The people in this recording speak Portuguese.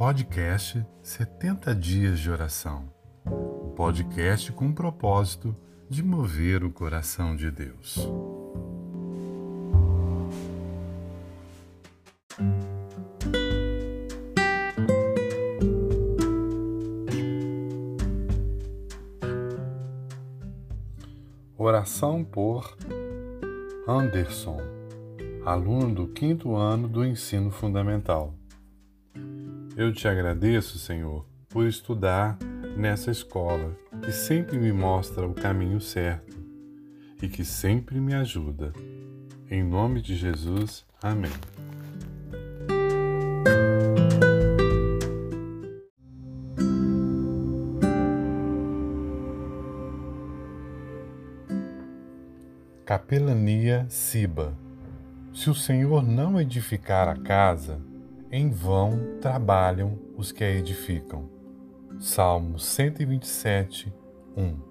podcast 70 Dias de Oração. O podcast com o propósito de mover o coração de Deus. Oração por Anderson, aluno do quinto ano do ensino fundamental. Eu te agradeço, Senhor, por estudar nessa escola que sempre me mostra o caminho certo e que sempre me ajuda. Em nome de Jesus, amém. Capelania Siba. Se o Senhor não edificar a casa, em vão trabalham os que a edificam. Salmo 127, 1